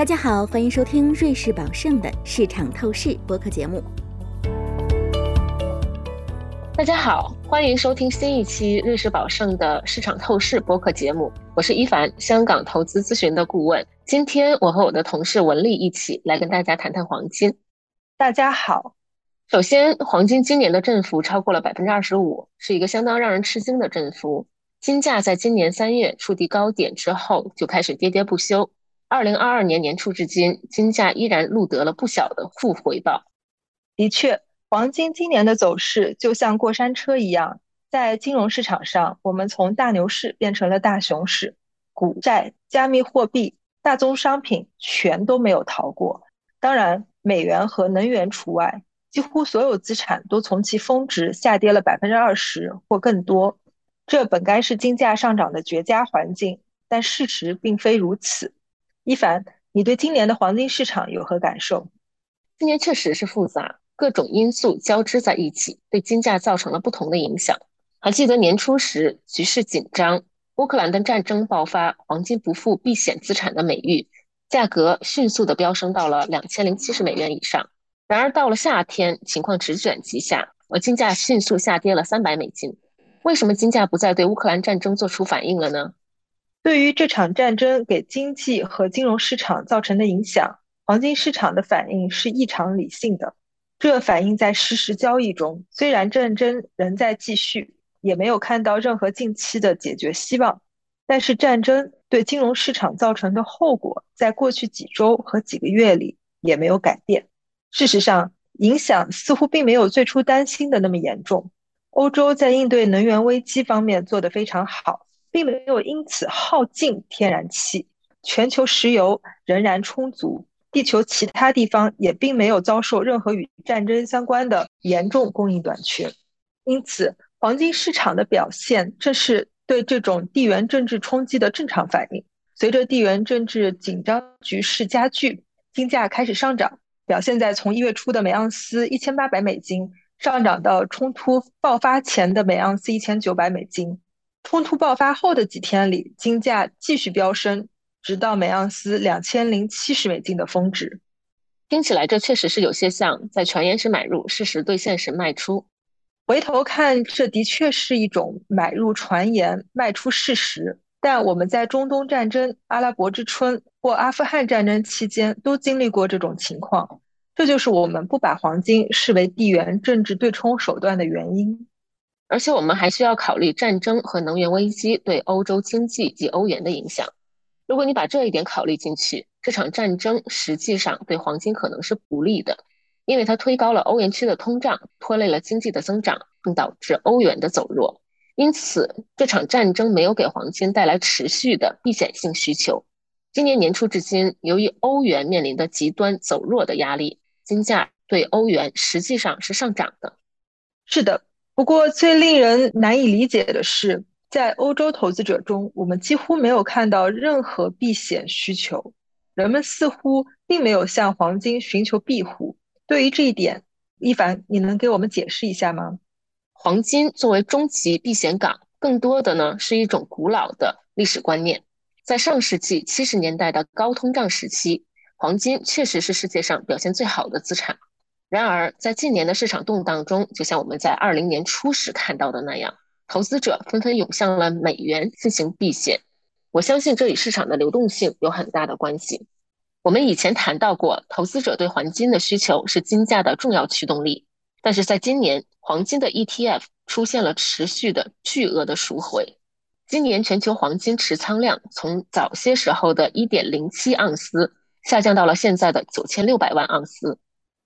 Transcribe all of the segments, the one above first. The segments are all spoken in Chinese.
大家好，欢迎收听瑞士宝盛的市场透视播客节目。大家好，欢迎收听新一期瑞士宝盛的市场透视播客节目。我是一凡，香港投资咨询的顾问。今天我和我的同事文丽一起来跟大家谈谈黄金。大家好，首先，黄金今年的振幅超过了百分之二十五，是一个相当让人吃惊的振幅。金价在今年三月触底高点之后就开始跌跌不休。二零二二年年初至今，金价依然录得了不小的负回报。的确，黄金今年的走势就像过山车一样，在金融市场上，我们从大牛市变成了大熊市，股债、加密货币、大宗商品全都没有逃过。当然，美元和能源除外，几乎所有资产都从其峰值下跌了百分之二十或更多。这本该是金价上涨的绝佳环境，但事实并非如此。一凡，你对今年的黄金市场有何感受？今年确实是复杂，各种因素交织在一起，对金价造成了不同的影响。还记得年初时局势紧张，乌克兰的战争爆发，黄金不复避险资产的美誉，价格迅速的飙升到了两千零七十美元以上。然而到了夏天，情况直转急下，而金价迅速下跌了三百美金。为什么金价不再对乌克兰战争做出反应了呢？对于这场战争给经济和金融市场造成的影响，黄金市场的反应是异常理性的。这反映在实时交易中。虽然战争仍在继续，也没有看到任何近期的解决希望，但是战争对金融市场造成的后果，在过去几周和几个月里也没有改变。事实上，影响似乎并没有最初担心的那么严重。欧洲在应对能源危机方面做得非常好。并没有因此耗尽天然气，全球石油仍然充足，地球其他地方也并没有遭受任何与战争相关的严重供应短缺。因此，黄金市场的表现正是对这种地缘政治冲击的正常反应。随着地缘政治紧张局势加剧，金价开始上涨，表现在从一月初的每盎司一千八百美金上涨到冲突爆发前的每盎司一千九百美金。冲突爆发后的几天里，金价继续飙升，直到每盎司两千零七十美金的峰值。听起来这确实是有些像在传言时买入，事实兑现时卖出。回头看，这的确是一种买入传言，卖出事实。但我们在中东战争、阿拉伯之春或阿富汗战争期间都经历过这种情况，这就是我们不把黄金视为地缘政治对冲手段的原因。而且我们还需要考虑战争和能源危机对欧洲经济及欧元的影响。如果你把这一点考虑进去，这场战争实际上对黄金可能是不利的，因为它推高了欧元区的通胀，拖累了经济的增长，并导致欧元的走弱。因此，这场战争没有给黄金带来持续的避险性需求。今年年初至今，由于欧元面临的极端走弱的压力，金价对欧元实际上是上涨的。是的。不过，最令人难以理解的是，在欧洲投资者中，我们几乎没有看到任何避险需求。人们似乎并没有向黄金寻求庇护。对于这一点，一凡，你能给我们解释一下吗？黄金作为终极避险港，更多的呢是一种古老的历史观念。在上世纪七十年代的高通胀时期，黄金确实是世界上表现最好的资产。然而，在近年的市场动荡中，就像我们在二零年初时看到的那样，投资者纷纷涌向了美元进行避险。我相信这与市场的流动性有很大的关系。我们以前谈到过，投资者对黄金的需求是金价的重要驱动力。但是在今年，黄金的 ETF 出现了持续的巨额的赎回。今年全球黄金持仓量从早些时候的1.07盎司下降到了现在的9600万盎司。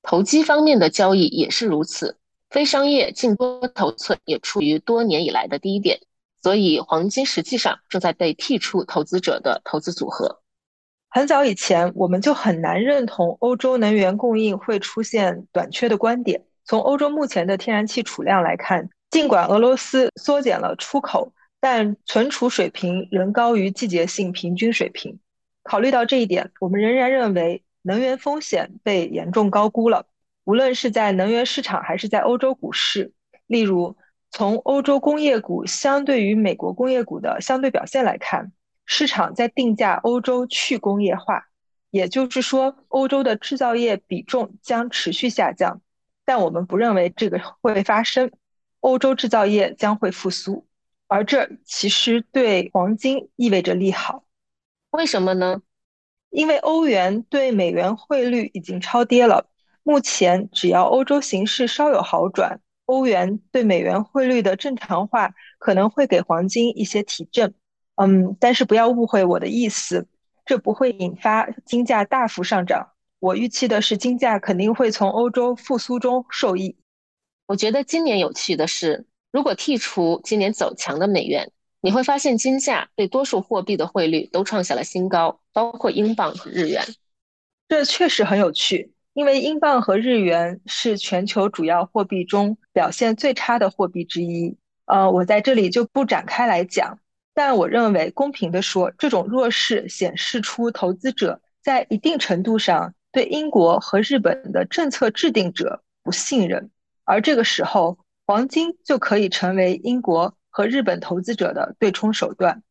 投机方面的交易也是如此，非商业净多头寸也处于多年以来的低点，所以黄金实际上正在被剔出投资者的投资组合。很早以前，我们就很难认同欧洲能源供应会出现短缺的观点。从欧洲目前的天然气储量来看，尽管俄罗斯缩减了出口，但存储水平仍高于季节性平均水平。考虑到这一点，我们仍然认为。能源风险被严重高估了，无论是在能源市场还是在欧洲股市。例如，从欧洲工业股相对于美国工业股的相对表现来看，市场在定价欧洲去工业化，也就是说，欧洲的制造业比重将持续下降。但我们不认为这个会发生，欧洲制造业将会复苏，而这其实对黄金意味着利好。为什么呢？因为欧元对美元汇率已经超跌了。目前，只要欧洲形势稍有好转，欧元对美元汇率的正常化可能会给黄金一些提振。嗯，但是不要误会我的意思，这不会引发金价大幅上涨。我预期的是，金价肯定会从欧洲复苏中受益。我觉得今年有趣的是，如果剔除今年走强的美元，你会发现金价对多数货币的汇率都创下了新高，包括英镑和日元。这确实很有趣，因为英镑和日元是全球主要货币中表现最差的货币之一。呃，我在这里就不展开来讲，但我认为公平地说，这种弱势显示出投资者在一定程度上。对英国和日本的政策制定者不信任，而这个时候，黄金就可以成为英国和日本投资者的对冲手段。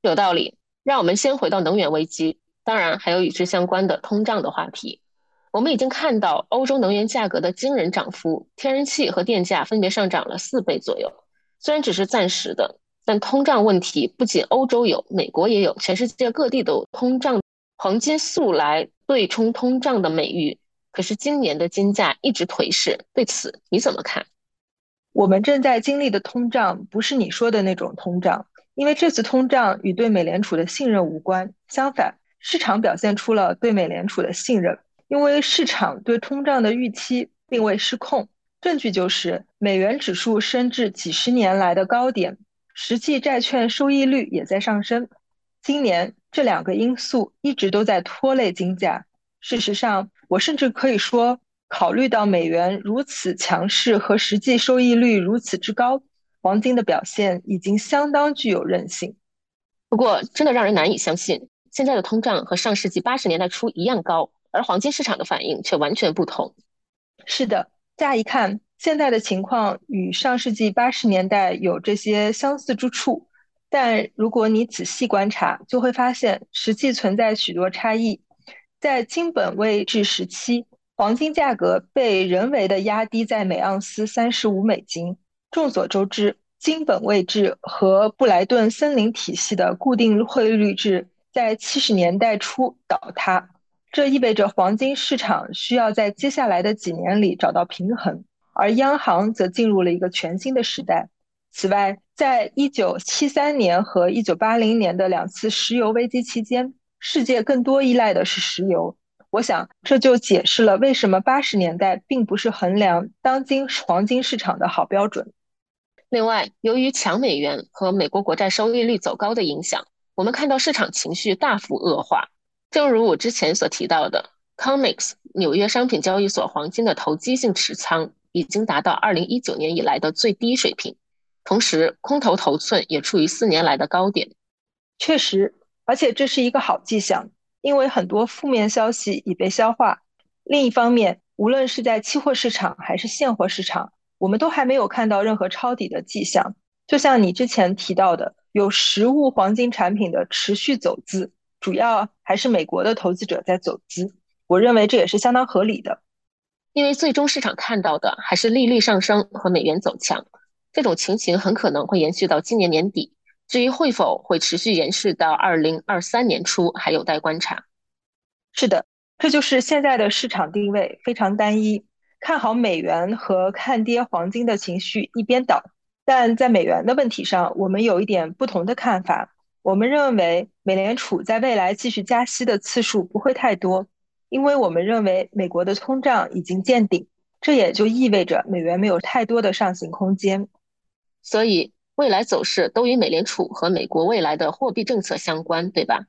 有道理。让我们先回到能源危机，当然还有与之相关的通胀的话题。我们已经看到欧洲能源价格的惊人涨幅，天然气和电价分别上涨了四倍左右。虽然只是暂时的，但通胀问题不仅欧洲有，美国也有，全世界各地都有通胀。黄金素来对冲通胀的美誉，可是今年的金价一直颓势，对此你怎么看？我们正在经历的通胀不是你说的那种通胀，因为这次通胀与对美联储的信任无关。相反，市场表现出了对美联储的信任，因为市场对通胀的预期并未失控。证据就是美元指数升至几十年来的高点，实际债券收益率也在上升。今年。这两个因素一直都在拖累金价。事实上，我甚至可以说，考虑到美元如此强势和实际收益率如此之高，黄金的表现已经相当具有韧性。不过，真的让人难以相信，现在的通胀和上世纪八十年代初一样高，而黄金市场的反应却完全不同。是的，乍一看，现在的情况与上世纪八十年代有这些相似之处。但如果你仔细观察，就会发现实际存在许多差异。在金本位制时期，黄金价格被人为的压低在每盎司三十五美金。众所周知，金本位制和布莱顿森林体系的固定汇率制在七十年代初倒塌，这意味着黄金市场需要在接下来的几年里找到平衡，而央行则进入了一个全新的时代。此外，在一九七三年和一九八零年的两次石油危机期间，世界更多依赖的是石油。我想，这就解释了为什么八十年代并不是衡量当今黄金市场的好标准。另外，由于强美元和美国国债收益率走高的影响，我们看到市场情绪大幅恶化。正如我之前所提到的，COMEX 纽约商品交易所黄金的投机性持仓已经达到二零一九年以来的最低水平。同时，空头头寸也处于四年来的高点。确实，而且这是一个好迹象，因为很多负面消息已被消化。另一方面，无论是在期货市场还是现货市场，我们都还没有看到任何抄底的迹象。就像你之前提到的，有实物黄金产品的持续走资，主要还是美国的投资者在走资。我认为这也是相当合理的，因为最终市场看到的还是利率上升和美元走强。这种情形很可能会延续到今年年底，至于会否会持续延续到二零二三年初，还有待观察。是的，这就是现在的市场定位，非常单一，看好美元和看跌黄金的情绪一边倒。但在美元的问题上，我们有一点不同的看法。我们认为美联储在未来继续加息的次数不会太多，因为我们认为美国的通胀已经见顶，这也就意味着美元没有太多的上行空间。所以，未来走势都与美联储和美国未来的货币政策相关，对吧？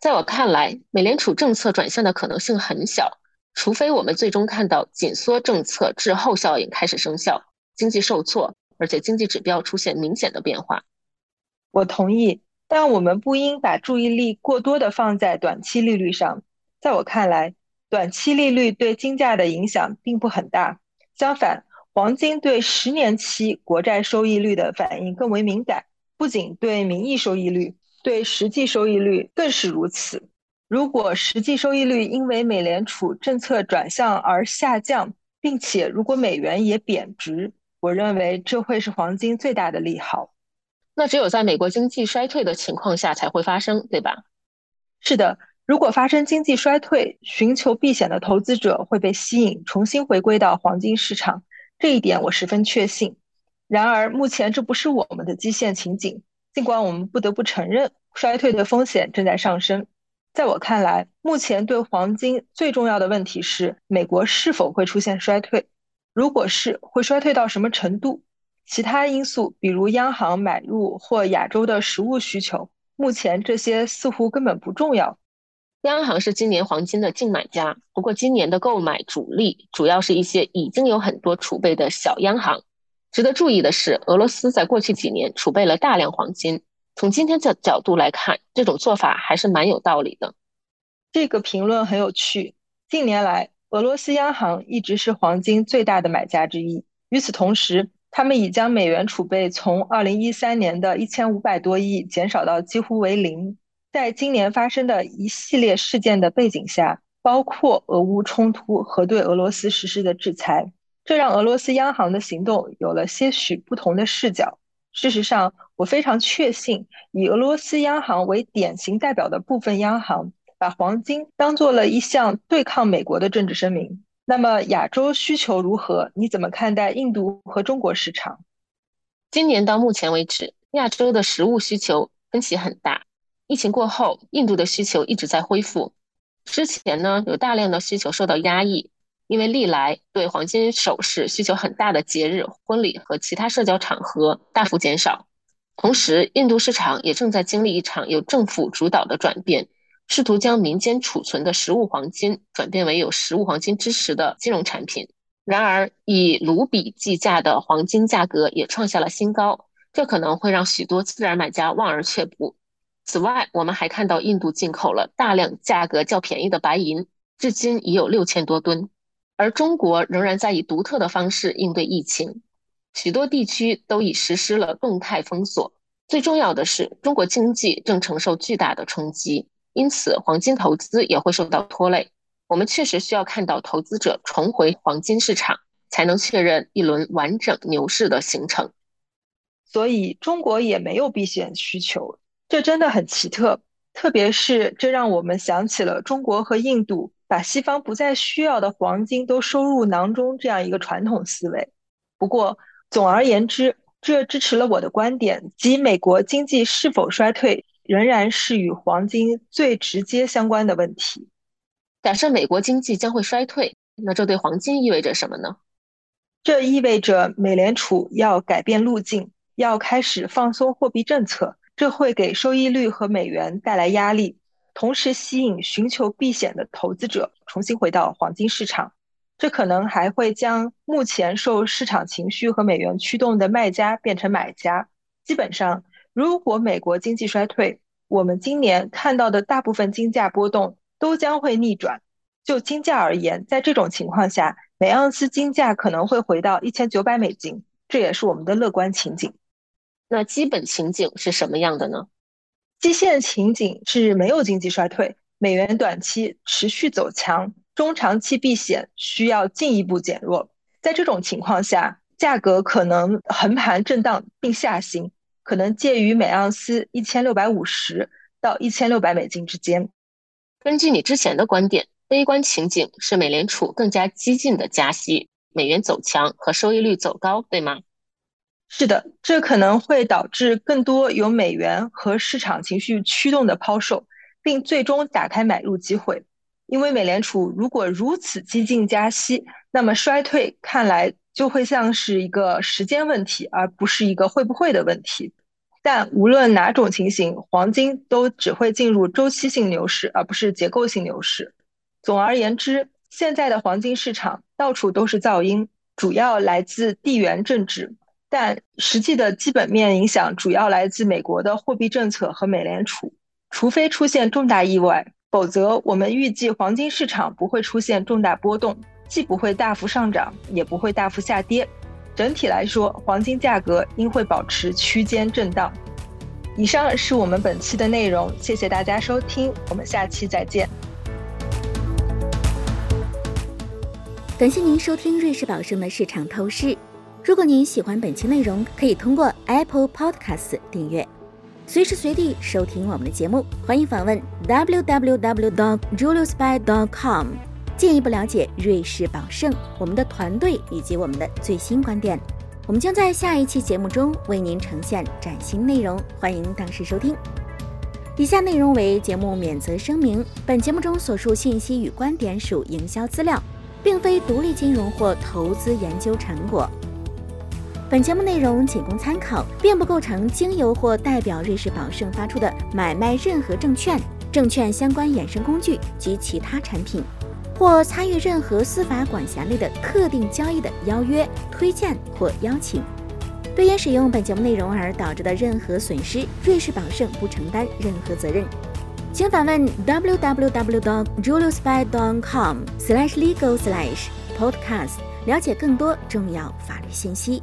在我看来，美联储政策转向的可能性很小，除非我们最终看到紧缩政策滞后效应开始生效，经济受挫，而且经济指标出现明显的变化。我同意，但我们不应把注意力过多的放在短期利率上。在我看来，短期利率对金价的影响并不很大，相反。黄金对十年期国债收益率的反应更为敏感，不仅对名义收益率，对实际收益率更是如此。如果实际收益率因为美联储政策转向而下降，并且如果美元也贬值，我认为这会是黄金最大的利好。那只有在美国经济衰退的情况下才会发生，对吧？是的，如果发生经济衰退，寻求避险的投资者会被吸引，重新回归到黄金市场。这一点我十分确信。然而，目前这不是我们的基线情景。尽管我们不得不承认，衰退的风险正在上升。在我看来，目前对黄金最重要的问题是：美国是否会出现衰退？如果是，会衰退到什么程度？其他因素，比如央行买入或亚洲的实物需求，目前这些似乎根本不重要。央行是今年黄金的净买家，不过今年的购买主力主要是一些已经有很多储备的小央行。值得注意的是，俄罗斯在过去几年储备了大量黄金。从今天的角度来看，这种做法还是蛮有道理的。这个评论很有趣。近年来，俄罗斯央行一直是黄金最大的买家之一。与此同时，他们已将美元储备从2013年的一千五百多亿减少到几乎为零。在今年发生的一系列事件的背景下，包括俄乌冲突和对俄罗斯实施的制裁，这让俄罗斯央行的行动有了些许不同的视角。事实上，我非常确信，以俄罗斯央行为典型代表的部分央行，把黄金当做了一项对抗美国的政治声明。那么，亚洲需求如何？你怎么看待印度和中国市场？今年到目前为止，亚洲的食物需求分歧很大。疫情过后，印度的需求一直在恢复。之前呢，有大量的需求受到压抑。因为历来对黄金首饰需求很大的节日、婚礼和其他社交场合大幅减少，同时印度市场也正在经历一场由政府主导的转变，试图将民间储存的实物黄金转变为有实物黄金支持的金融产品。然而，以卢比计价的黄金价格也创下了新高，这可能会让许多自然买家望而却步。此外，我们还看到印度进口了大量价格较便宜的白银，至今已有六千多吨。而中国仍然在以独特的方式应对疫情，许多地区都已实施了动态封锁。最重要的是，中国经济正承受巨大的冲击，因此黄金投资也会受到拖累。我们确实需要看到投资者重回黄金市场，才能确认一轮完整牛市的形成。所以，中国也没有避险需求，这真的很奇特。特别是，这让我们想起了中国和印度。把西方不再需要的黄金都收入囊中，这样一个传统思维。不过，总而言之，这支持了我的观点，即美国经济是否衰退，仍然是与黄金最直接相关的问题。假设美国经济将会衰退，那这对黄金意味着什么呢？这意味着美联储要改变路径，要开始放松货币政策，这会给收益率和美元带来压力。同时吸引寻求避险的投资者重新回到黄金市场，这可能还会将目前受市场情绪和美元驱动的卖家变成买家。基本上，如果美国经济衰退，我们今年看到的大部分金价波动都将会逆转。就金价而言，在这种情况下，每盎司金价可能会回到一千九百美金，这也是我们的乐观情景。那基本情景是什么样的呢？基线情景是没有经济衰退，美元短期持续走强，中长期避险需要进一步减弱。在这种情况下，价格可能横盘震荡并下行，可能介于每盎司一千六百五十到一千六百美金之间。根据你之前的观点，悲观情景是美联储更加激进的加息，美元走强和收益率走高，对吗？是的，这可能会导致更多由美元和市场情绪驱动的抛售，并最终打开买入机会。因为美联储如果如此激进加息，那么衰退看来就会像是一个时间问题，而不是一个会不会的问题。但无论哪种情形，黄金都只会进入周期性牛市，而不是结构性牛市。总而言之，现在的黄金市场到处都是噪音，主要来自地缘政治。但实际的基本面影响主要来自美国的货币政策和美联储，除非出现重大意外，否则我们预计黄金市场不会出现重大波动，既不会大幅上涨，也不会大幅下跌。整体来说，黄金价格应会保持区间震荡。以上是我们本期的内容，谢谢大家收听，我们下期再见。感谢您收听瑞士宝盛的市场透视。如果您喜欢本期内容，可以通过 Apple Podcast 订阅，随时随地收听我们的节目。欢迎访问 www.juliusby.com，进一步了解瑞士宝盛、我们的团队以及我们的最新观点。我们将在下一期节目中为您呈现崭新内容，欢迎当时收听。以下内容为节目免责声明：本节目中所述信息与观点属营销资料，并非独立金融或投资研究成果。本节目内容仅供参考，并不构成经由或代表瑞士宝盛发出的买卖任何证券、证券相关衍生工具及其他产品，或参与任何司法管辖内的特定交易的邀约、推荐或邀请。对因使用本节目内容而导致的任何损失，瑞士宝盛不承担任何责任。请访问 www.juliusby.com/legal/podcast，了解更多重要法律信息。